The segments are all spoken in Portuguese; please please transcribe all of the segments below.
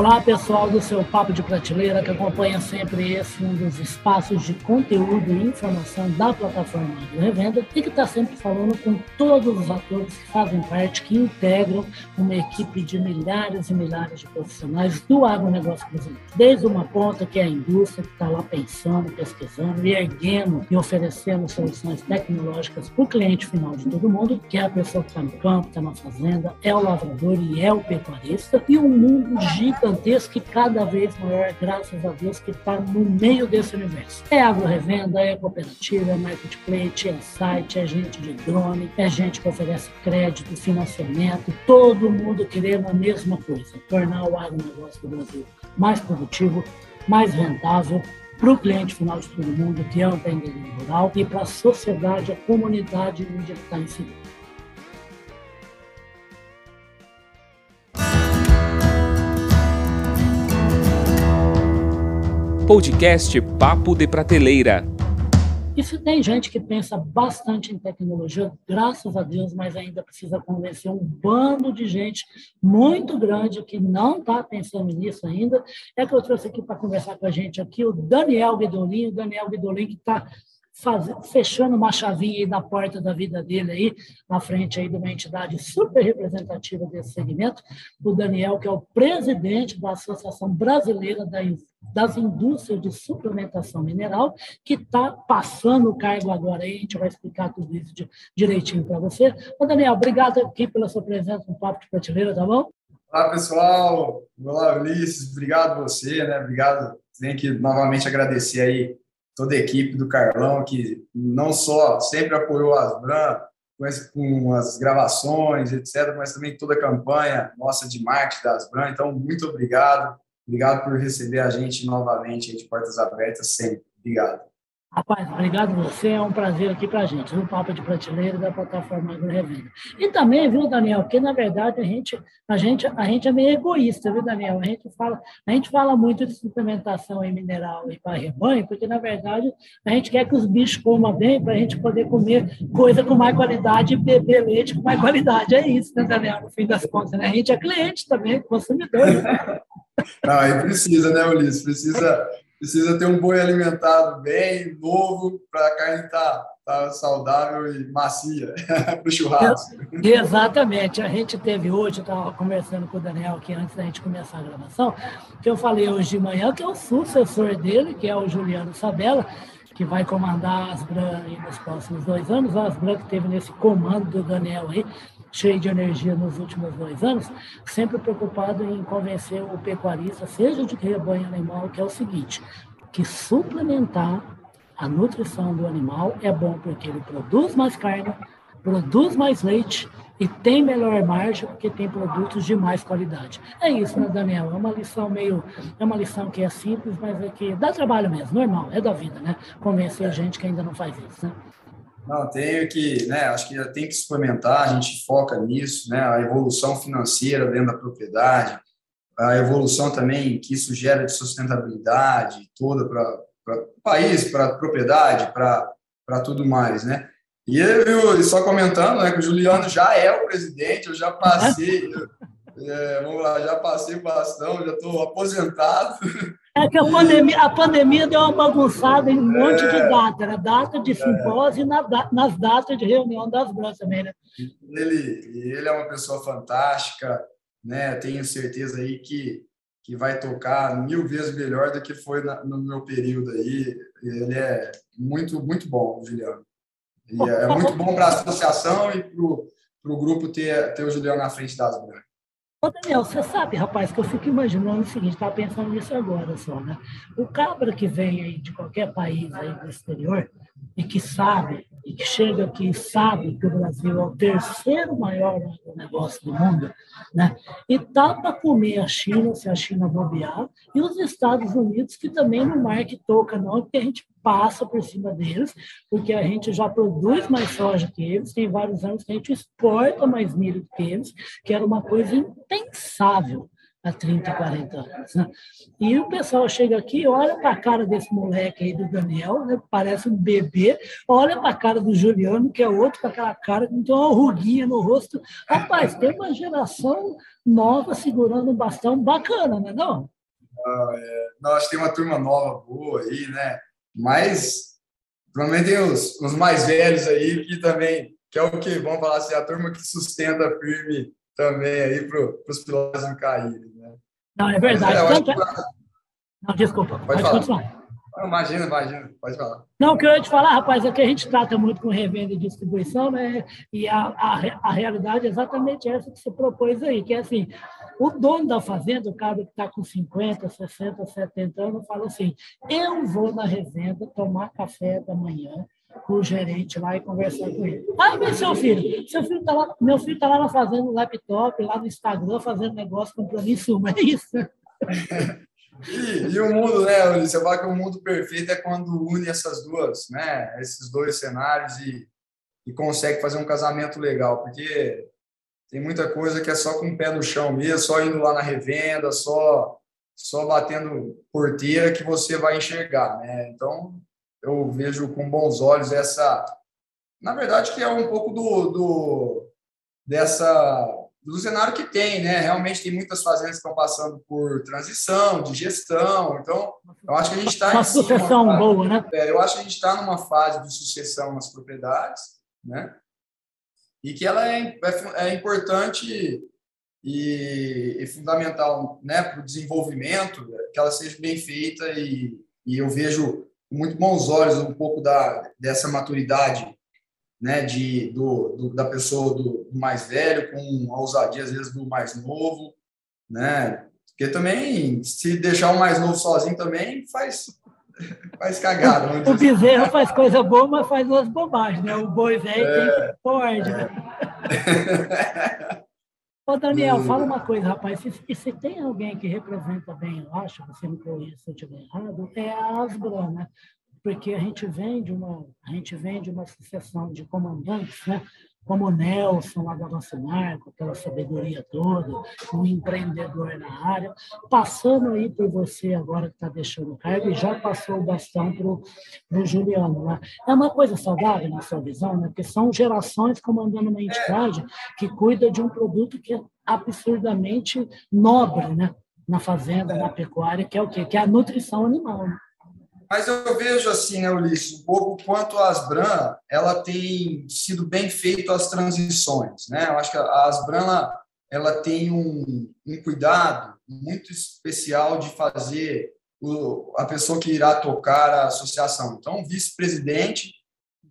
Olá, pessoal do seu Papo de Prateleira, que acompanha sempre esse um dos espaços de conteúdo e informação da plataforma do Revenda e que está sempre falando com todos os atores que fazem parte, que integram uma equipe de milhares e milhares de profissionais do agronegócio brasileiro. Desde uma ponta, que é a indústria, que está lá pensando, pesquisando e erguendo e oferecendo soluções tecnológicas para o cliente final de todo mundo, que é a pessoa que está no campo, está na fazenda, é o lavrador e é o pecuarista, e um mundo gigante gigantesco e cada vez maior, graças a Deus, que está no meio desse universo. É agro-revenda, é cooperativa, é marketplace, é site, é gente de drone, é gente que oferece crédito, financiamento, todo mundo querendo a mesma coisa, tornar o agronegócio do Brasil mais produtivo, mais rentável, para o cliente final de todo mundo, que é o empreendedor rural, e para a sociedade, a comunidade onde está inserido. Podcast Papo de Prateleira. Isso tem gente que pensa bastante em tecnologia, graças a Deus, mas ainda precisa convencer um bando de gente muito grande que não está pensando nisso ainda. É que eu trouxe aqui para conversar com a gente aqui o Daniel Guidolin, o Daniel Guidolin que está fechando uma chavinha na porta da vida dele aí, na frente aí de uma entidade super representativa desse segmento, o Daniel, que é o presidente da Associação Brasileira da das indústrias de suplementação mineral, que está passando o cargo agora. Aí a gente vai explicar tudo isso de, direitinho para você. Ô, Daniel, obrigado aqui pela sua presença no Papo de Prateleira, tá bom? Olá, pessoal. Olá, Ulisses. Obrigado você, né? Obrigado. Tenho que novamente agradecer aí toda a equipe do Carlão, que não só sempre apoiou as Bran, com as gravações, etc., mas também toda a campanha nossa de marketing das Asbran. Então, muito obrigado. Obrigado por receber a gente novamente de portas abertas sempre. Obrigado. Rapaz, obrigado você, é um prazer aqui para a gente, o Papo de Prateleira da plataforma Agro Revenda. E também, viu, Daniel, porque na verdade a gente, a gente, a gente é meio egoísta, viu, Daniel? A gente fala, a gente fala muito de suplementação em mineral e para rebanho, porque na verdade a gente quer que os bichos comam bem para a gente poder comer coisa com mais qualidade e beber leite com mais qualidade. É isso, né, Daniel? No fim das contas, né? A gente é cliente também, consumidor. Né? Não, aí precisa, né, Ulisses? Precisa precisa ter um boi alimentado bem, novo, para a carne estar tá, tá saudável e macia para o churrasco. Exatamente. A gente teve hoje, eu estava conversando com o Daniel aqui antes da gente começar a gravação, que eu falei hoje de manhã que é o sucessor dele, que é o Juliano Sabella, que vai comandar a Asbran nos próximos dois anos. A Asbran que teve nesse comando do Daniel aí, cheio de energia nos últimos dois anos, sempre preocupado em convencer o pecuarista, seja de rebanho animal, que é o seguinte, que suplementar a nutrição do animal é bom porque ele produz mais carne, produz mais leite e tem melhor margem porque tem produtos de mais qualidade. É isso, né, Daniel? É uma lição meio, é uma lição que é simples, mas é que dá trabalho mesmo, normal, é da vida, né? Convencer gente que ainda não faz isso, né? Não, tenho que, né, acho que tem que suplementar, a gente foca nisso, né, a evolução financeira dentro da propriedade, a evolução também que isso gera de sustentabilidade toda para o país, para a propriedade, para tudo mais, né. E eu, só comentando, né, que o Juliano já é o presidente, eu já passei, é, vamos lá, já passei bastão, já estou aposentado. É que a pandemia, a pandemia deu uma bagunçada em um monte de é. data, era data de simpósio é. e na, nas datas de reunião das brancas também, né? Ele, ele é uma pessoa fantástica, né? Tenho certeza aí que, que vai tocar mil vezes melhor do que foi na, no meu período aí. Ele é muito, muito bom, Juliano. E é, é muito bom para a associação e para o grupo ter, ter o Juliano na frente das brancas. Ô, Daniel, você sabe, rapaz, que eu fico imaginando o seguinte, estava pensando nisso agora só, né? O cabra que vem aí de qualquer país aí do exterior e que sabe, e que chega e sabe que o Brasil é o terceiro maior negócio do mundo, né? E tá para comer a China, se a China bobear, e os Estados Unidos, que também não marque toca, não, porque a gente passa por cima deles, porque a gente já produz mais soja que eles, tem vários anos que a gente exporta mais milho que eles, que era uma coisa impensável há 30, 40 anos. Né? E o pessoal chega aqui, olha para a cara desse moleque aí do Daniel, né? parece um bebê, olha para a cara do Juliano, que é outro com aquela cara tem uma ruguinha no rosto. Rapaz, tem uma geração nova segurando um bastão bacana, né? Não? Ah, é. Nós temos uma turma nova boa aí, né? Mas também tem os, os mais velhos aí que também, que é o que, vamos falar assim, a turma que sustenta firme também aí para os pilares não caírem. Né? Não, é verdade. É, Tanto... que... Não, desculpa, pode, pode falar. Imagina, imagina, pode falar. Não, o que eu ia te falar, rapaz, é que a gente trata muito com revenda e distribuição, né? E a, a, a realidade é exatamente essa que você propôs aí, que é assim, o dono da fazenda, o cara que está com 50, 60, 70 anos, fala assim, eu vou na revenda tomar café da manhã, o gerente lá e conversar com ele. Aí vem seu filho. Seu filho tá lá, meu filho está lá fazendo laptop, lá no Instagram, fazendo negócio, comprando insumo. É isso. E, e, o mundo, né, Ulisses? Você fala que o mundo perfeito é quando une essas duas, né? Esses dois cenários e, e consegue fazer um casamento legal, porque tem muita coisa que é só com o pé no chão mesmo, só indo lá na revenda, só só batendo porteira que você vai enxergar, né? Então, eu vejo com bons olhos essa, na verdade, que é um pouco do, do dessa do cenário que tem, né? Realmente tem muitas fazendas que estão passando por transição, de gestão. Então, eu acho que a gente está uma sucessão fase, boa, né? É, eu acho que a gente está numa fase de sucessão nas propriedades, né? E que ela é, é, é importante e, e fundamental, né, para o desenvolvimento, que ela seja bem feita e, e eu vejo com muito bons olhos um pouco da, dessa maturidade né, de, do, do, da pessoa do, do, mais velho com a ousadia, às vezes, do mais novo, né? Porque também, se deixar o mais novo sozinho também, faz, faz cagada. O assim. bezerro faz coisa boa, mas faz umas bobagens, né? O boi velho é, tem que pode, né? Ô, Daniel, fala uma coisa, rapaz. Se, se tem alguém que representa bem, eu acho, você me corrija se eu estiver errado, é a Asbra, né? Porque a gente vem de uma, a gente vem de uma sucessão de comandantes, né? Como o Nelson lá da nossa marca, aquela sabedoria toda, um empreendedor na área, passando aí por você agora que está deixando o cargo e já passou o bastão para o Juliano. Né? É uma coisa saudável na sua visão, né? porque são gerações comandando uma entidade que cuida de um produto que é absurdamente nobre né? na fazenda, na pecuária, que é o quê? Que é a nutrição animal. Né? Mas eu vejo assim, né, Ulisses, um pouco quanto a Asbran, ela tem sido bem feito as transições, né? Eu acho que a Asbran, ela, ela tem um, um cuidado muito especial de fazer o, a pessoa que irá tocar a associação. Então, o vice-presidente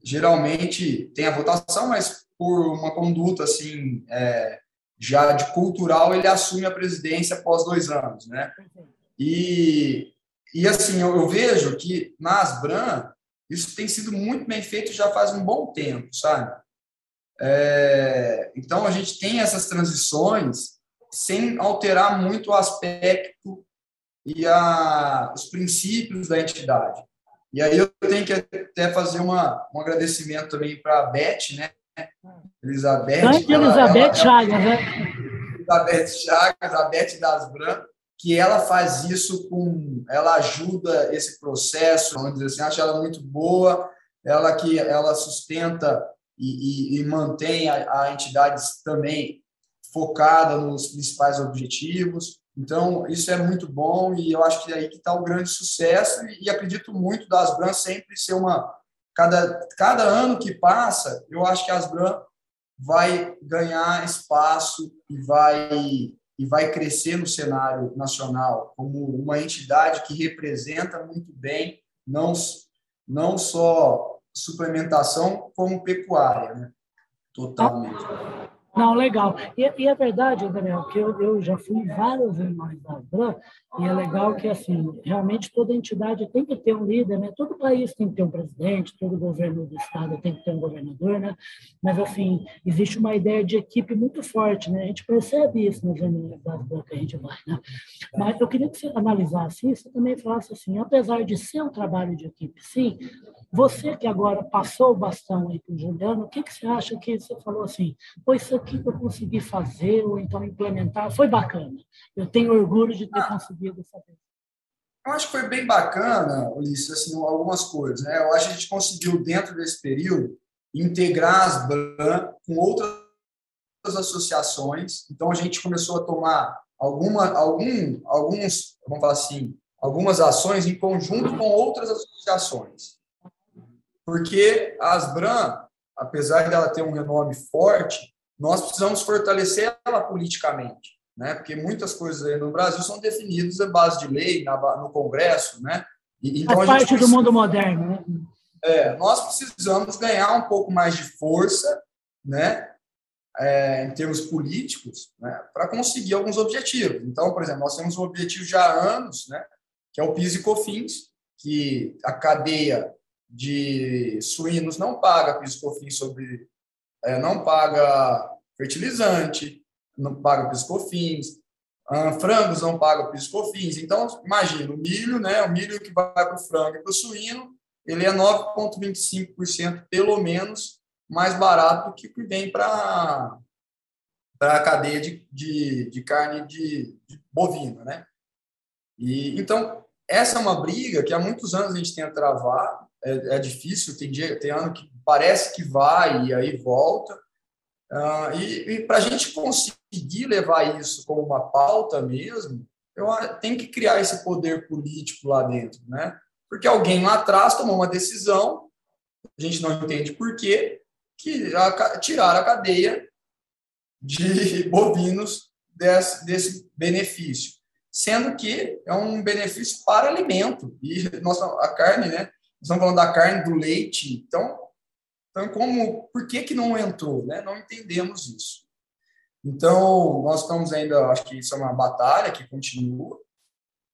geralmente tem a votação, mas por uma conduta assim é, já de cultural, ele assume a presidência após dois anos, né? E e assim, eu, eu vejo que na Asbran isso tem sido muito bem feito já faz um bom tempo, sabe? É, então a gente tem essas transições sem alterar muito o aspecto e a, os princípios da entidade. E aí eu tenho que até fazer uma, um agradecimento também para a Beth, né? Elizabeth. Antes Elizabeth Chagas, né? Elizabeth Chagas, a Beth das Brancas, que ela faz isso com, ela ajuda esse processo, vamos dizer assim, acho ela muito boa, ela que ela sustenta e, e, e mantém a, a entidade também focada nos principais objetivos. Então, isso é muito bom e eu acho que é aí que está o grande sucesso e, e acredito muito da Asbran sempre ser uma... Cada, cada ano que passa, eu acho que a Asbran vai ganhar espaço e vai e vai crescer no cenário nacional como uma entidade que representa muito bem não, não só suplementação, como pecuária, né? totalmente. Não, legal. E, e é verdade, Daniel, que eu, eu já fui várias reuniões da Abram, e é legal que, assim, realmente toda entidade tem que ter um líder, né? Todo país tem que ter um presidente, todo governo do estado tem que ter um governador, né? Mas, assim, existe uma ideia de equipe muito forte, né? A gente percebe isso nas reuniões da Abram que a gente vai, né? Mas eu queria que você analisasse isso e também falasse assim, apesar de ser um trabalho de equipe, sim, Você que agora passou o bastão aí para o Juliano, o que, que você acha que você falou assim? Pois isso aqui que eu consegui fazer ou então implementar foi bacana. Eu tenho orgulho de ter ah, conseguido fazer. Eu acho que foi bem bacana, Ulisses, assim, algumas coisas. Né? Eu acho que a gente conseguiu, dentro desse período, integrar as BRAN com outras associações. Então, a gente começou a tomar alguma, algum, alguns, vamos falar assim, algumas ações em conjunto com outras associações. Porque a Asbran, apesar dela ter um renome forte, nós precisamos fortalecer ela politicamente, né? Porque muitas coisas aí no Brasil são definidas à base de lei, no Congresso, né? E, então, Faz parte precisa, do mundo moderno, né? É, nós precisamos ganhar um pouco mais de força, né? É, em termos políticos, né, para conseguir alguns objetivos. Então, por exemplo, nós temos um objetivo já há anos, né, que é o PIS e COFINS, que a cadeia de suínos não paga PIS COFINS sobre é, não paga fertilizante, não paga PIS e COFINS, ah, frangos não pagam PIS e COFINS. Então, imagina, o milho, né, o milho que vai para o frango e para o suíno, ele é 9,25% pelo menos mais barato do que vem para a cadeia de, de, de carne de, de bovina, né? E, então, essa é uma briga que há muitos anos a gente tenta travar, é, é difícil, tem, dia, tem ano que parece que vai e aí volta. Uh, e, e para a gente conseguir levar isso como uma pauta mesmo, eu tenho que criar esse poder político lá dentro, né? Porque alguém lá atrás tomou uma decisão, a gente não entende por quê, que a, tirar a cadeia de bovinos desse, desse benefício sendo que é um benefício para alimento. E nossa, a carne, né? Estamos falando da carne, do leite. Então, então como, por que, que não entrou? Né? Não entendemos isso. Então, nós estamos ainda, acho que isso é uma batalha que continua.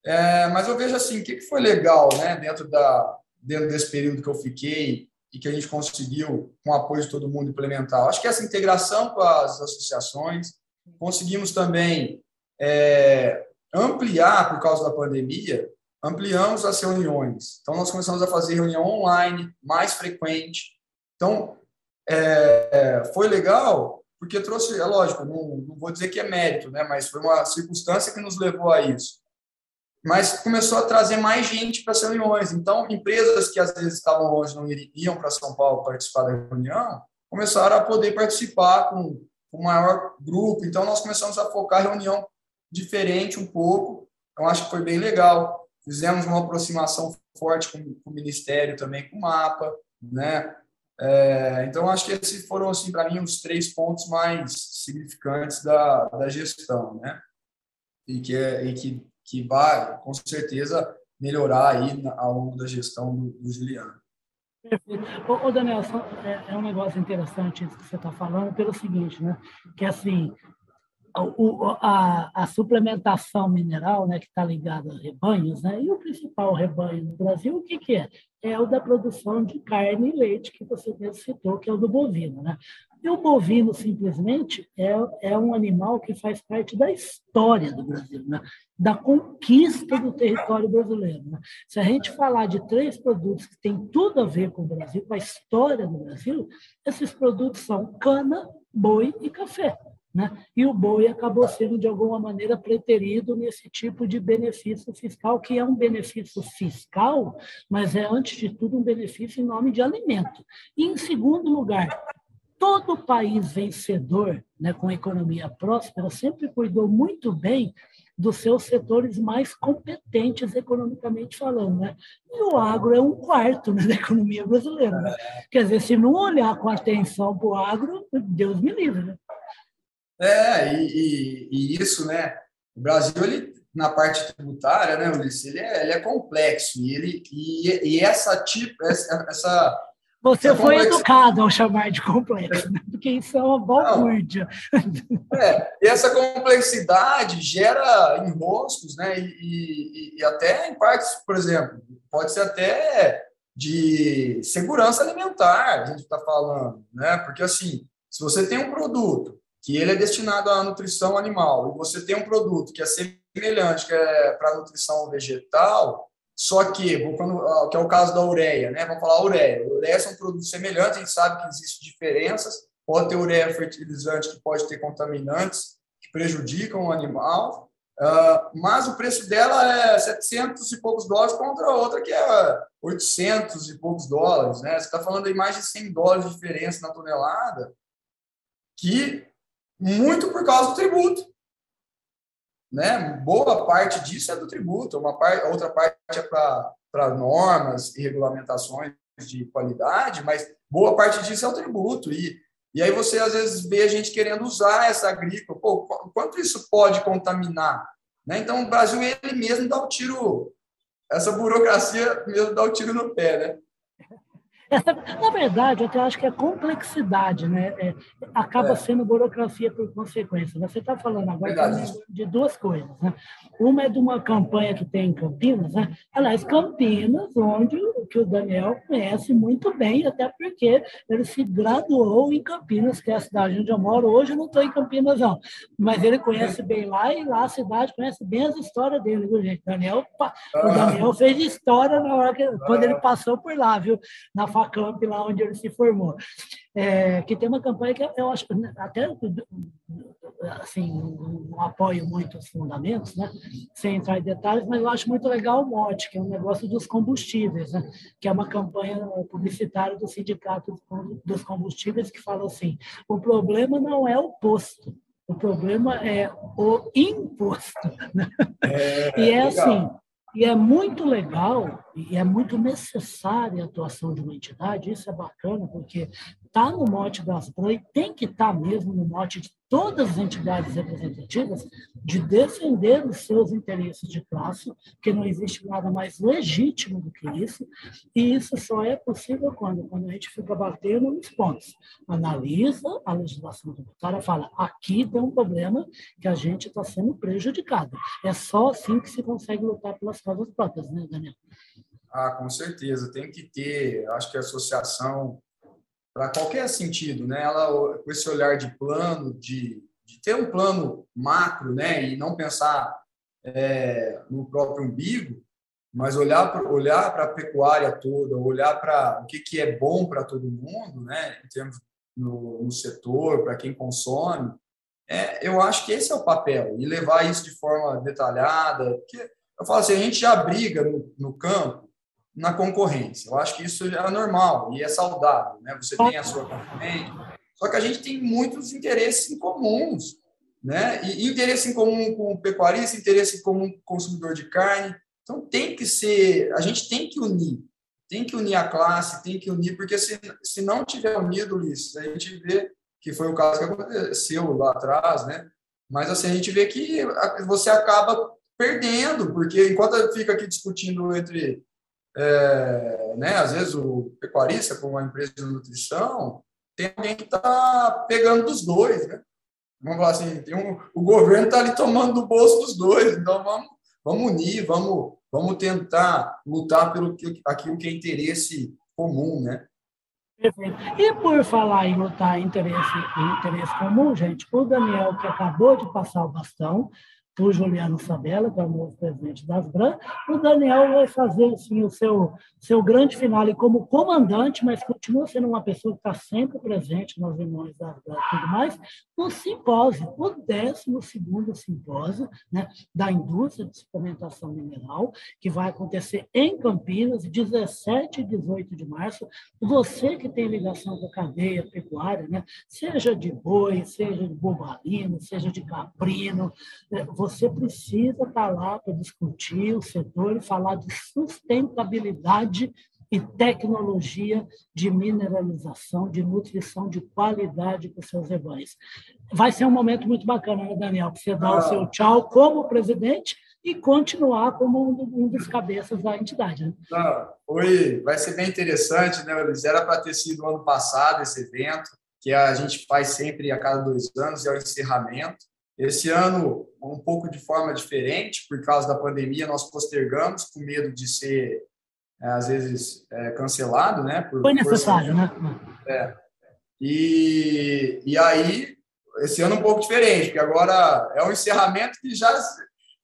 É, mas eu vejo assim, o que, que foi legal né, dentro, da, dentro desse período que eu fiquei e que a gente conseguiu, com o apoio de todo mundo, implementar. Acho que essa integração com as associações, conseguimos também é, ampliar, por causa da pandemia, ampliamos as reuniões. Então, nós começamos a fazer reunião online, mais frequente. Então, é, é, foi legal, porque trouxe, é lógico, não, não vou dizer que é mérito, né, mas foi uma circunstância que nos levou a isso. Mas começou a trazer mais gente para as reuniões. Então, empresas que às vezes estavam longe, não iriam para São Paulo participar da reunião, começaram a poder participar com um maior grupo. Então, nós começamos a focar a reunião diferente um pouco. Então, acho que foi bem legal. Fizemos uma aproximação forte com, com o Ministério também, com o mapa, né? É, então, acho que esses foram, assim, para mim, os três pontos mais significantes da, da gestão, né? E que, é, e que, que vai, com certeza, melhorar aí ao longo da gestão do, do Juliano. Perfeito. Ô, ô Daniel, é, é, um negócio interessante isso que você está falando, pelo seguinte, né? Que, assim, o, a, a, suplementação mineral, né, que está ligada a rebanhos, né, e o principal rebanho no Brasil, o que, que é? É o da produção de carne e leite, que você mesmo citou, que é o do bovino. Né? E o bovino, simplesmente, é, é um animal que faz parte da história do Brasil, né? da conquista do território brasileiro. Né? Se a gente falar de três produtos que têm tudo a ver com o Brasil, com a história do Brasil, esses produtos são cana, boi e café. Né? E o boi acabou sendo, de alguma maneira, preterido nesse tipo de benefício fiscal, que é um benefício fiscal, mas é, antes de tudo, um benefício em nome de alimento. E, em segundo lugar, todo país vencedor, né, com economia próspera, sempre cuidou muito bem dos seus setores mais competentes economicamente falando. Né? E o agro é um quarto né, da economia brasileira. Né? Quer dizer, se não olhar com atenção para o agro, Deus me livre. Né? É, e, e, isso, né? O Brasil, ele, na parte tributária, né, Ulisses, ele é, ele é complexo. E, ele, e, e essa tipo, essa, essa você essa foi educado ao chamar de complexo, né? porque isso é uma balbúrdia. É, e essa complexidade gera enroscos, né? E, e, e, até em partes, por exemplo, pode ser até de segurança alimentar, a gente está falando, né? Porque assim, se você tem um produto que ele é destinado à nutrição animal, e você tem um produto que é semelhante, que é para nutrição vegetal, Só que, quando, que é o caso da ureia, né? Vamos falar ureia. Ureia são produtos semelhantes, a gente sabe que existem diferenças. Pode ter ureia fertilizante que pode ter contaminantes que prejudicam o animal, uh, mas o preço dela é 700 e poucos dólares contra outra que é 800 e poucos dólares, né? Você está falando aí mais de 100 dólares de diferença na tonelada, que muito por causa do tributo né? Boa parte disso é do tributo, uma parte, outra parte é para normas e regulamentações de qualidade, mas boa parte disso é o tributo. E, e aí você às vezes vê a gente querendo usar essa agrícola. Pô, quanto isso pode contaminar? Né? Então o Brasil ele mesmo dá o um tiro, essa burocracia mesmo dá o um tiro no pé, né? Na verdade, eu acho que é complexidade, né? É, acaba é. sendo burocracia por consequência. Você está falando agora de duas coisas. Né? Uma é de uma campanha que tem em Campinas, né? aliás, Campinas, onde que o Daniel conhece muito bem, até porque ele se graduou em Campinas, que é a cidade onde eu moro. Hoje eu não estou em Campinas, não, mas ele conhece bem lá e lá a cidade conhece bem as histórias dele, viu, gente? Daniel, o ah. Daniel fez história na hora que, quando ele passou por lá, viu? Na Facamp, lá onde ele se formou. É, que tem uma campanha que eu acho, até assim, não apoio muito os fundamentos, né? sem entrar em detalhes, mas eu acho muito legal o mote, que é um negócio dos combustíveis, né? que é uma campanha publicitária do Sindicato dos Combustíveis que fala assim, o problema não é o posto, o problema é o imposto. Né? É, e é legal. assim, e é muito legal e é muito necessária a atuação de uma entidade, isso é bacana, porque está no mote das e tem que estar tá mesmo no mote de todas as entidades representativas de defender os seus interesses de classe, porque não existe nada mais legítimo do que isso, e isso só é possível quando, quando a gente fica batendo nos pontos, analisa a legislação tributária, fala, aqui tem um problema que a gente está sendo prejudicado. É só assim que se consegue lutar pelas causas próprias, né, Daniel? Ah, com certeza, tem que ter, acho que a associação para qualquer sentido, né? Ela com esse olhar de plano, de, de ter um plano macro, né? E não pensar é, no próprio umbigo, mas olhar para olhar para a pecuária toda, olhar para o que, que é bom para todo mundo, né? Em termos no, no setor, para quem consome, é, eu acho que esse é o papel e levar isso de forma detalhada, porque eu falo assim, a gente já briga no, no campo na concorrência. Eu acho que isso é normal e é saudável, né? Você tem a sua concorrente, só que a gente tem muitos interesses em comuns, né? E interesse em comum com o pecuarista, interesse em comum com o consumidor de carne. Então tem que ser, a gente tem que unir, tem que unir a classe, tem que unir, porque se, se não tiver unido, Luiz, a gente vê que foi o caso que aconteceu lá atrás, né? Mas assim, a gente vê que você acaba perdendo, porque enquanto fica aqui discutindo entre é, né, às vezes o pecuarista com uma empresa de nutrição tem alguém que está pegando dos dois, né? Vamos falar assim, tem um, o governo está ali tomando do bolso dos dois, então vamos, vamos unir, vamos, vamos tentar lutar pelo que, aquilo que é interesse comum, né? Perfeito. E por falar em lutar interesse, interesse comum, gente, o Daniel, que acabou de passar o bastão, o Juliano Sabella, que é o novo presidente das BRAN. O Daniel vai fazer assim, o seu, seu grande finale como comandante, mas continua sendo uma pessoa que está sempre presente nas reuniões das BRAN e tudo mais, no simpósio, o 12 simpósio né, da indústria de suplementação mineral, que vai acontecer em Campinas, 17 e 18 de março. Você que tem ligação com a cadeia pecuária, né, seja de boi, seja de bobalino, seja de caprino, você você precisa estar lá para discutir o setor e falar de sustentabilidade e tecnologia de mineralização, de nutrição de qualidade para os seus rebanhos. Vai ser um momento muito bacana, né, Daniel? Para você dar ah. o seu tchau como presidente e continuar como um dos cabeças da entidade. Né? Não, foi, vai ser bem interessante, né, Luiz? Era para ter sido ano passado esse evento, que a gente faz sempre a cada dois anos, é o encerramento. Esse ano, um pouco de forma diferente, por causa da pandemia, nós postergamos com medo de ser, é, às vezes, é, cancelado, né? Por, Foi necessário, por... né? É. E, e aí, esse ano um pouco diferente, porque agora é um encerramento que já,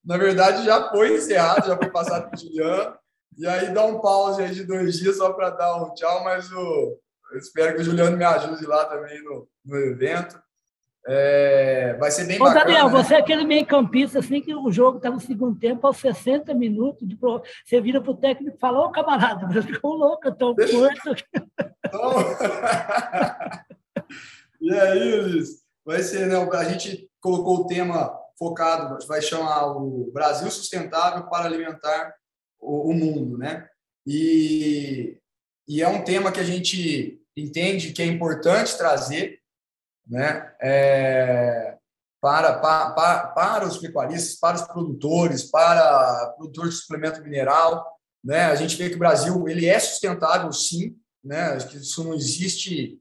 na verdade, já foi encerrado, já foi passado por Juliano. E aí dá um pause aí de dois dias só para dar um tchau, mas o, eu espero que o Juliano me ajude lá também no, no evento. É, vai ser bem Ô, bacana. Daniel, né? você é aquele meio campista, assim, que o jogo está no segundo tempo, aos 60 minutos, de pro... você vira para o técnico e fala, ô camarada, você ficou louco, eu estou morto. Então... e aí, Luiz, vai ser, né, a gente colocou o tema focado, vai chamar o Brasil Sustentável para Alimentar o, o Mundo, né? E, e é um tema que a gente entende que é importante trazer, né? É, para, para, para os pecuaristas, para os produtores, para produtores de suplemento mineral, né? A gente vê que o Brasil ele é sustentável, sim, né? Acho que isso não existe.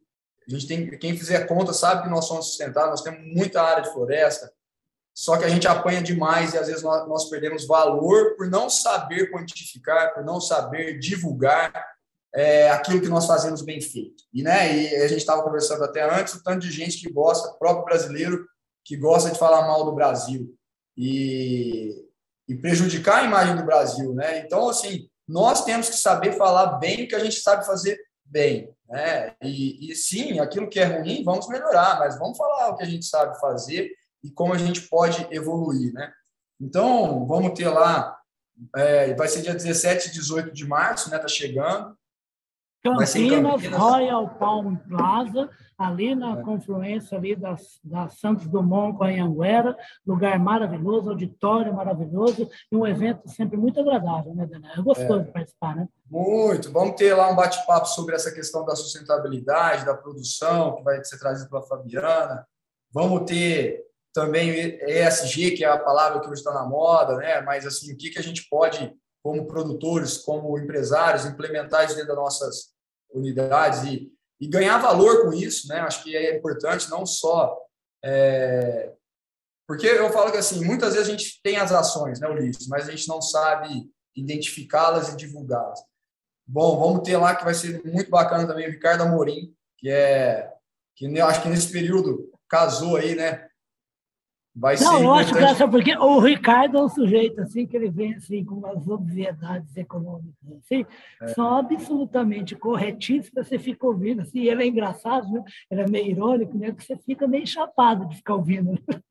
A gente tem quem fizer conta sabe que nós somos sustentáveis. Nós temos muita área de floresta, só que a gente apanha demais e às vezes nós, nós perdemos valor por não saber quantificar, por não saber divulgar é, aquilo que nós fazemos bem feito. E, né, e a gente estava conversando até antes, o tanto de gente que gosta, próprio brasileiro, que gosta de falar mal do Brasil e, e prejudicar a imagem do Brasil. Né? Então, assim, nós temos que saber falar bem o que a gente sabe fazer bem. Né? E, e sim, aquilo que é ruim, vamos melhorar, mas vamos falar o que a gente sabe fazer e como a gente pode evoluir, né? Então, vamos ter lá, é, vai ser dia 17 e 18 de março, né? Tá chegando. Campinas, Royal Palm Plaza, ali na é. confluência ali da, da Santos Dumont com a Anhanguera, lugar maravilhoso, auditório maravilhoso e um evento sempre muito agradável, né, Daniel? É gostoso é. participar, né? Muito. Vamos ter lá um bate-papo sobre essa questão da sustentabilidade, da produção, que vai ser trazido pela Fabiana. Vamos ter também ESG, que é a palavra que hoje está na moda, né? Mas assim, o que que a gente pode, como produtores, como empresários, implementar isso dentro das nossas unidades e, e ganhar valor com isso, né? Acho que é importante não só é... porque eu falo que assim, muitas vezes a gente tem as ações, né, Ulisses, mas a gente não sabe identificá-las e divulgá-las. Bom, vamos ter lá que vai ser muito bacana também o Ricardo Amorim, que é que eu acho que nesse período casou aí, né? Vai não, ser. Não, acho que porque o Ricardo é um sujeito assim que ele vem assim com umas obviedades econômicas assim, é. são absolutamente corretíssimas. Você fica ouvindo assim, ele é engraçado, né? ele é meio irônico, né? Que você fica meio chapado de ficar ouvindo.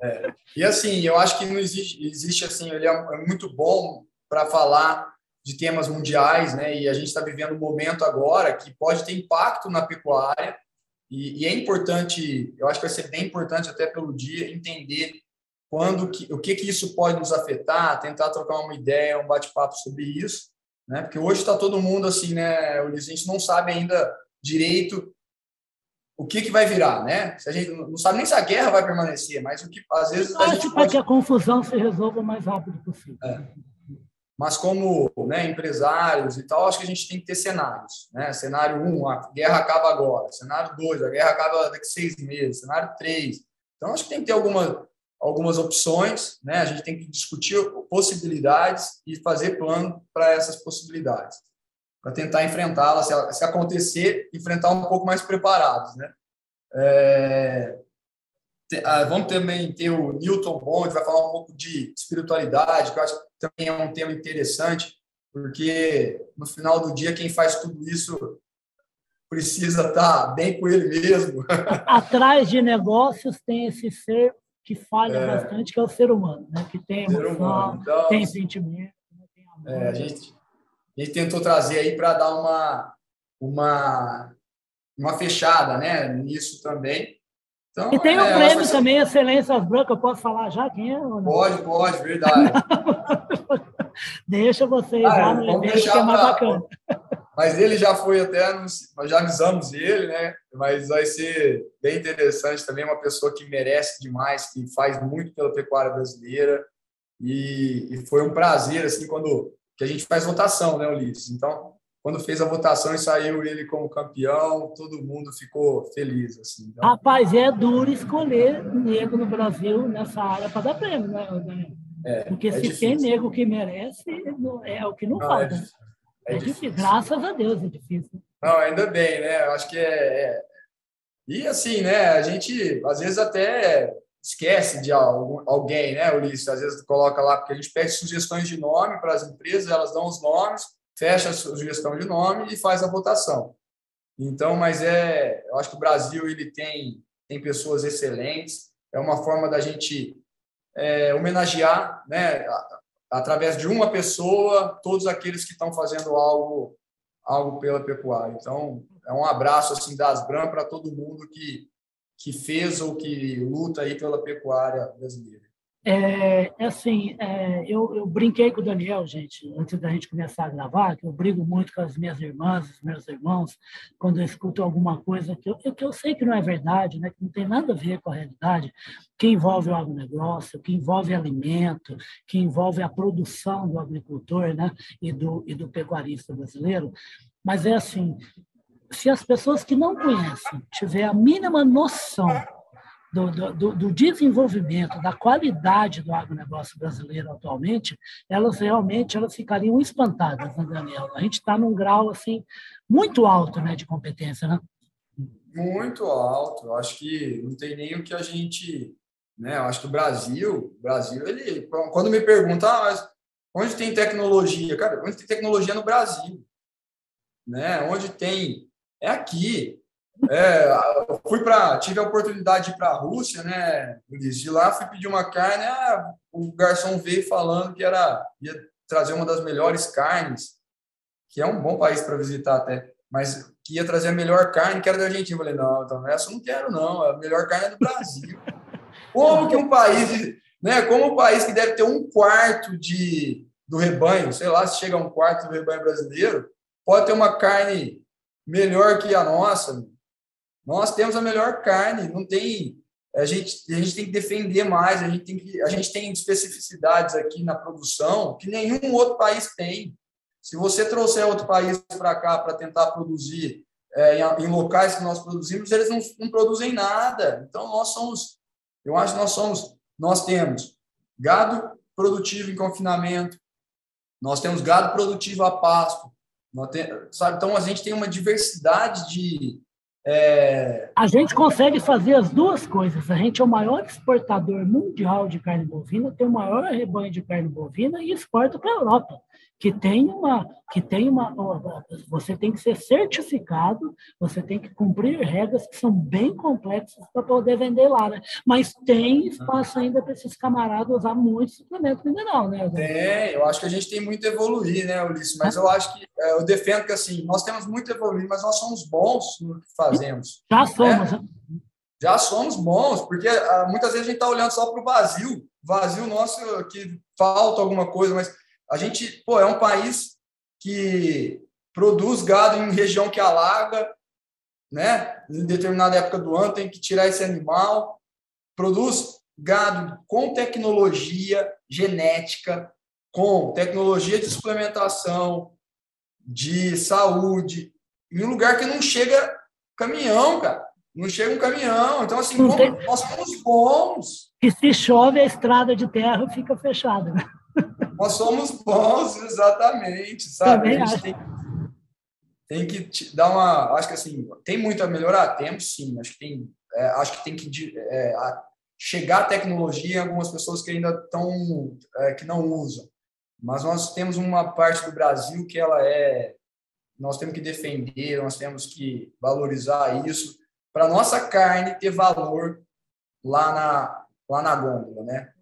É. E assim, eu acho que não existe, existe assim, ele é, é muito bom para falar de temas mundiais, né? E a gente está vivendo um momento agora que pode ter impacto na pecuária e, e, é importante, eu acho que vai ser bem importante até pelo dia entender quando que, o que que isso pode nos afetar, tentar trocar uma ideia, um bate-papo sobre isso, né? Porque hoje está todo mundo assim, né? A gente não sabe ainda direito o que, que vai virar, né? Se a gente não sabe nem se a guerra vai permanecer, mas o que às vezes a gente pode... que a confusão se resolva o mais rápido possível. É mas como né, empresários e tal, acho que a gente tem que ter cenários. Né? Cenário 1, um, a guerra acaba agora. Cenário 2, a guerra acaba daqui a seis meses. Cenário 3. Então, acho que tem que ter alguma, algumas opções, né? a gente tem que discutir possibilidades e fazer plano para essas possibilidades, para tentar enfrentá-las, se, se, acontecer, enfrentar um pouco mais preparados. Né? É, ah, vamos também ter o Newton Bond, vai falar um pouco de espiritualidade, que eu acho também é um tema interessante, porque no final do dia, quem faz tudo isso precisa estar bem com ele mesmo. Atrás de negócios tem esse ser que falha é, bastante, que é o ser humano, né? que tem emoção, então, tem sentimento. Né? Tem amor. É, a, gente, a gente tentou trazer aí para dar uma, uma, uma fechada né? nisso também então, e tem um é, prêmio ser... também, Excelência Branca, eu posso falar já quem é? Pode, pode, verdade. Deixa vocês ah, lá no evento, que é mais pra... bacana. Mas ele já foi até, nós já avisamos ele, né? Mas vai ser bem interessante também, uma pessoa que merece demais, que faz muito pela pecuária brasileira. E, e foi um prazer, assim, quando que a gente faz votação, né, Ulisses? Então, quando fez a votação e saiu ele como campeão, todo mundo ficou feliz. Assim. Então... Rapaz, é duro escolher negro no Brasil nessa área para dar prêmio, né, É, Porque é se difícil. tem negro que merece, é o que não, não falta. É, é, é difícil. difícil. Graças a Deus é difícil. Não, ainda bem, né? Eu acho que é, é, E assim, né? A gente, às vezes, até esquece de alguém, né, Ulisses? Às vezes coloca lá, porque a gente pede sugestões de nome para as empresas, elas dão os nomes, fecha a sugestão de nome e faz a votação. Então, mas é, eu acho que o Brasil ele tem tem pessoas excelentes, é uma forma da gente é, homenagear, né, através de uma pessoa, todos aqueles que estão fazendo algo algo pela pecuária. Então, é um abraço assim da Asbram para todo mundo que que fez ou que luta aí pela pecuária brasileira. É, é assim, é, eu, eu, brinquei com o Daniel, gente, antes da gente começar a gravar, que eu brigo muito com as minhas irmãs, os meus irmãos, quando eu escuto alguma coisa que eu, que eu sei que não é verdade, né, que não tem nada a ver com a realidade, que envolve o agronegócio, que envolve alimento, que envolve a produção do agricultor né, e, do, e do pecuarista brasileiro. Mas é assim, se as pessoas que não conhecem tiver a mínima noção do, do, do, desenvolvimento, da qualidade do agronegócio brasileiro atualmente, elas realmente elas ficariam espantadas, né, Daniel? A gente está num grau assim muito alto né, de competência, né? Muito alto. Eu acho que não tem nem o que a gente. Né? Eu acho que o Brasil, Brasil, ele. Quando me perguntam, ah, onde tem tecnologia? Cara, onde tem tecnologia no Brasil? Né? Onde tem é aqui. É, eu fui para, tive a oportunidade de ir para a Rússia, né? De lá fui pedir uma carne, ah, o garçom veio falando que era ia trazer uma das melhores carnes, que é um bom país para visitar até, mas que ia trazer a melhor carne, que era da Argentina. Eu falei, não, então essa eu não quero não, a melhor carne é do Brasil. Como que um país, né? Como um país que deve ter um quarto de do rebanho, sei lá, se chega a um quarto do rebanho brasileiro, pode ter uma carne melhor que a nossa. Nós temos a melhor carne, não tem. A gente, a gente tem que defender mais, a gente tem, que, a gente tem especificidades aqui na produção que nenhum outro país tem. Se você trouxer outro país para cá para tentar produzir é, em, em, locais que nós produzimos, eles não, não produzem nada. Então, nós somos, eu acho que nós somos, nós temos gado produtivo em confinamento, nós temos gado produtivo a pasto, tem, sabe? Então, a gente tem uma diversidade de. É... A gente consegue fazer as duas coisas. A gente é o maior exportador mundial de carne bovina, tem o maior rebanho de carne bovina e exporta para a Europa que tem uma que tem uma você tem que ser certificado você tem que cumprir regras que são bem complexas para poder vender lá né? mas tem espaço ainda para esses camaradas usar muito suplemento mineral né tem eu acho que a gente tem muito a evoluir né Ulisses? Mas eu acho que é, eu defendo que assim nós temos muito a evoluir mas nós somos bons no que fazemos já somos né? já somos bons porque ah, muitas vezes a gente está olhando só para o vazio vazio nosso que falta alguma coisa mas a gente, pô, é um país que produz gado em região que alaga, né? Em determinada época do ano tem que tirar esse animal. Produz gado com tecnologia genética, com tecnologia de suplementação, de saúde, em um lugar que não chega caminhão, cara. Não chega um caminhão. Então, assim, nós somos bons. E se chove, a estrada de terra fica fechada. Nós somos bons, exatamente, sabe? a gente tem, tem, que dar uma. Acho que assim, tem muito a melhorar? Temos sim. Acho que tem, é, acho que, tem que é, a, chegar a tecnologia em algumas pessoas que ainda estão. É, que não usam. Mas nós temos uma parte do Brasil que ela é. Nós temos que defender, nós temos que valorizar isso para nossa carne ter valor lá na, lá na gôndola, né?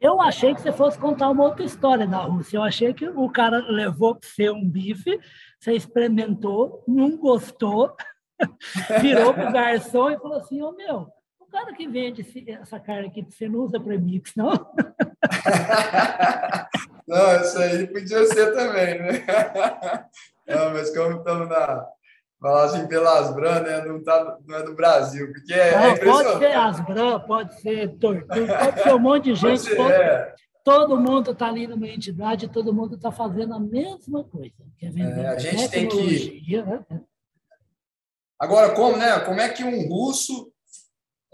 Eu achei que você fosse contar uma outra história da Rússia. Eu achei que o cara levou para você um bife, você experimentou, não gostou, virou para o garçom e falou assim: Ô oh, meu, o cara que vende essa carne aqui, você não usa premix, não? não, isso aí podia ser também, né? Não, mas como estamos na, falar assim pelas Bran, né? Não, tá, não é do Brasil, porque é, não, é Pode ser Asbran, pode ser Tortuga, pode ser um monte de gente. Ser, todo, é. todo, mundo está ali numa entidade, todo mundo está fazendo a mesma coisa. É, a gente tem que. Né? Agora, como, né? Como é que um russo,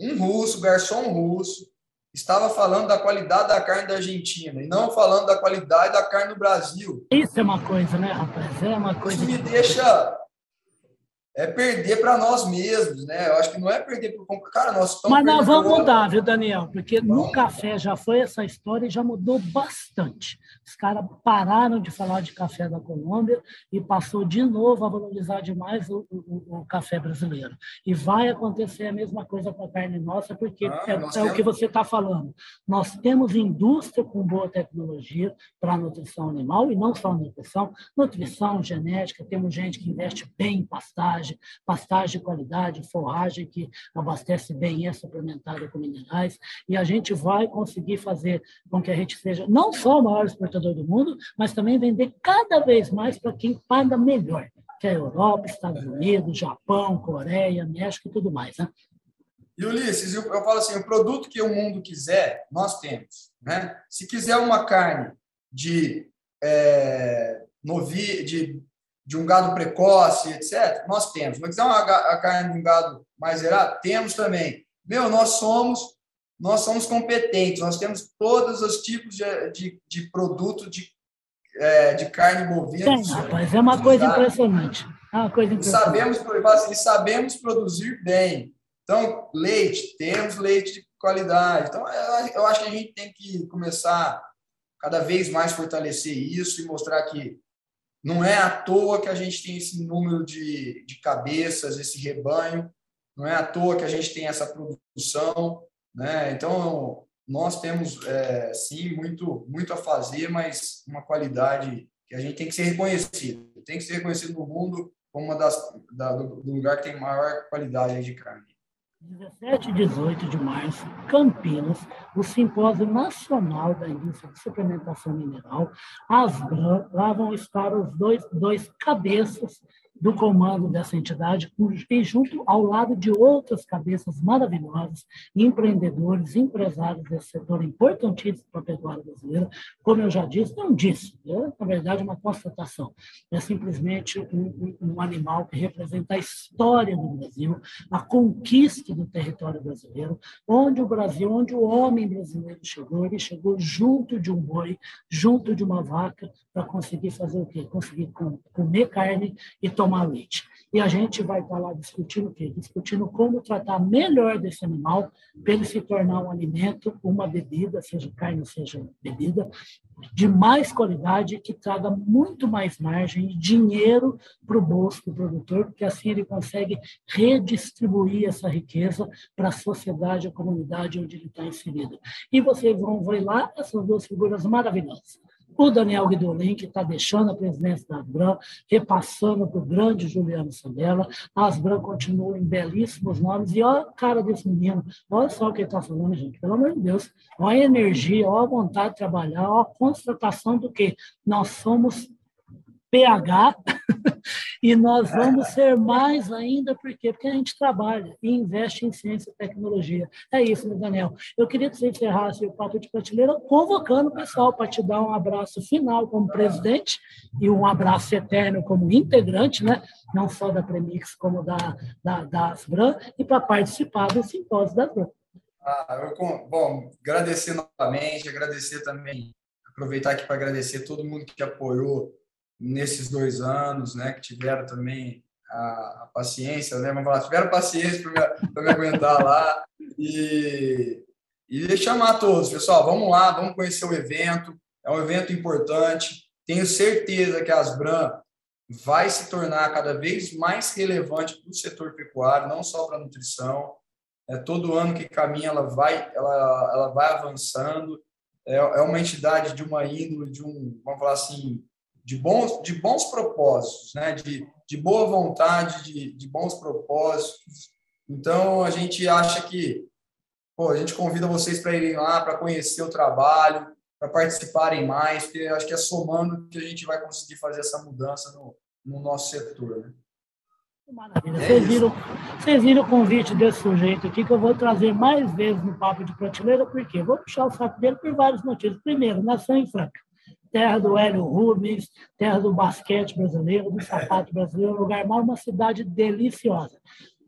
um russo, garçom russo, estava falando da qualidade da carne da Argentina e não falando da qualidade da carne do Brasil? Isso é uma coisa, né, rapaz? É uma coisa. Isso me deixa é perder para nós mesmos, né? Eu acho que não é perder para o cara, nós Mas nós vamos mudar, viu, Daniel? Porque vamos. no café já foi essa história e já mudou bastante. Os caras pararam de falar de café da Colômbia e passou de novo a valorizar demais o, o, o café brasileiro. E vai acontecer a mesma coisa com a carne nossa, porque ah, é, é temos... o que você está falando. Nós temos indústria com boa tecnologia para nutrição animal, e não só nutrição, nutrição, genética, temos gente que investe bem em pastagem, pastagem, pastagem de qualidade, forragem que abastece bem é suplementada com minerais, e a gente vai conseguir fazer com que a gente seja não só o maior exportador do mundo, mas também vender cada vez mais para quem paga melhor, que é a Europa, Estados Unidos, Japão, Coreia, México e tudo mais, né? E Ulisses, eu, eu falo assim, o produto que o mundo quiser, nós temos. Né? Se quiser uma carne de, é, novi, de de um gado precoce, etc., nós temos. Mas quiser uma, a carne de um gado mais zerado, temos também. Meu, nós somos nós somos competentes, nós temos todos os tipos de, de, de produto de, é, de carne bovina. Sim, rapaz, é uma coisa impressionante. É uma coisa impressionante. Sabemos, assim, sabemos produzir bem. Então, leite, temos leite de qualidade. Então, eu acho que a gente tem que começar cada vez mais fortalecer isso e mostrar que não é à toa que a gente tem esse número de, de cabeças, esse rebanho, não é à toa que a gente tem essa produção. Né? Então, nós temos, é, sim, muito, muito a fazer, mas uma qualidade que a gente tem que ser reconhecido. Tem que ser reconhecido no mundo como uma das da, do, lugar que tem maior qualidade de carne. 17 e 18 de março, Campinas, o Simpósio Nacional da Indústria de Suplementação Mineral, ASBRAM, lá vão estar os dois, dois cabeças do comando dessa entidade e junto ao lado de outras cabeças maravilhosas, empreendedores, empresários desse setor importantíssimo para a pecuária brasileira. Como eu já disse, não disse, é, na verdade, uma constatação. É simplesmente um, um, animal que representa a história do Brasil, a conquista do território brasileiro, onde o Brasil, onde o homem brasileiro chegou, ele chegou junto de um boi, junto de uma vaca, para conseguir fazer o quê? Conseguir comer carne e tomar leite. E a gente vai estar lá discutindo o quê? Discutindo como tratar melhor desse animal para ele se tornar um alimento, uma bebida, seja carne, seja bebida, de mais qualidade, que traga muito mais margem e dinheiro para o bolso do produtor, porque assim ele consegue redistribuir essa riqueza para a sociedade, a comunidade onde ele está inserido. E vocês vão ver lá essas duas figuras maravilhosas o Daniel Guidolin, que está deixando a presidência da Asbran, repassando para o grande Juliano Sandella. A Asbran continua em belíssimos nomes. E olha a cara desse menino, olha só o que ele está falando, gente, pelo amor de Deus. Olha a energia, olha a vontade de trabalhar, olha a constatação do que nós somos PH e nós vamos ser mais ainda, por quê? Porque a gente trabalha e investe em ciência e tecnologia. É isso, né, Daniel? Eu queria que você encerrasse o Papo de Prateleira convocando o pessoal para te dar um abraço final como presidente e um abraço eterno como integrante, né? não só da Premix, como da, da, da Asbran, e para participar do simpósio da Asbran. Ah, eu, bom, agradecer novamente, agradecer também, aproveitar aqui para agradecer todo mundo que apoiou nesses dois anos, né, que tiveram também a, a paciência, né, vamos falar, tiveram paciência para me, me, aguentar lá e, e chamar todos, pessoal, vamos lá, vamos conhecer o evento, é um evento importante, tenho certeza que a Asbran vai se tornar cada vez mais relevante para o setor pecuário, não só para a nutrição, é, todo ano que caminha ela vai, ela, ela vai avançando, é, é uma entidade de uma índole, de um, vamos falar assim, de bons, de bons propósitos, né? de, de boa vontade, de, de bons propósitos. Então, a gente acha que pô, a gente convida vocês para irem lá, para conhecer o trabalho, para participarem mais, porque acho que é somando que a gente vai conseguir fazer essa mudança no, no nosso setor. Né? Maravilha. É vocês, viram, vocês viram o convite desse sujeito aqui, que eu vou trazer mais vezes no Papo de Prateleira, porque vou puxar o saco dele por vários motivos. Primeiro, nação em Franca terra do Hélio Rubens, terra do basquete brasileiro, do sapato brasileiro, um lugar mal, uma cidade deliciosa.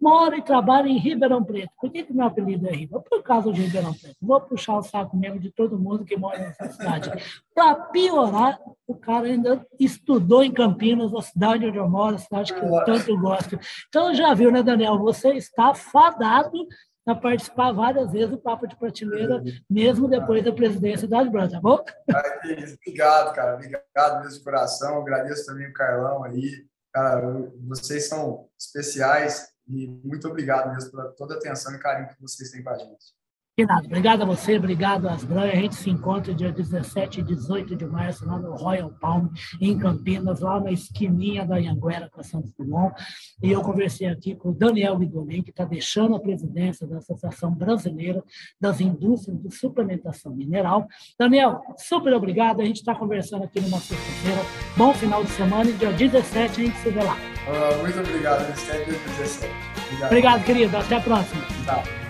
moro e trabalho em Ribeirão Preto. Por que, que meu apelido é Ribeirão? Por causa de Ribeirão Preto. Vou puxar o saco mesmo de todo mundo que mora nessa cidade. Para piorar, o cara ainda estudou em Campinas, a cidade onde eu moro, a cidade que eu tanto gosto. Então, já viu, né, Daniel? Você está fadado a participar várias vezes do Papo de Prateleira, mesmo depois da presidência da Asbran, tá bom? Obrigado, cara. Obrigado mesmo de coração. Agradeço também o Carlão aí. Cara, vocês são especiais e muito obrigado mesmo por toda a atenção e carinho que vocês têm com a gente. De nada. Obrigado a você, obrigado às Bran. A gente se encontra dia 17 e 18 de março lá no Royal Palm, em Campinas, lá na esquininha da Anhanguera com a Santos Dumont. E eu conversei aqui com o Daniel Guidolin, que está deixando a presidência da Associação Brasileira das Indústrias de Suplementação Mineral. Daniel, super obrigado. A gente está conversando aqui numa sexta-feira. Bom final de semana e dia 17 a gente se vê lá. Uh, muito obrigado. Até dia 17. Obrigado. obrigado, querido. Até a próxima. Tchau.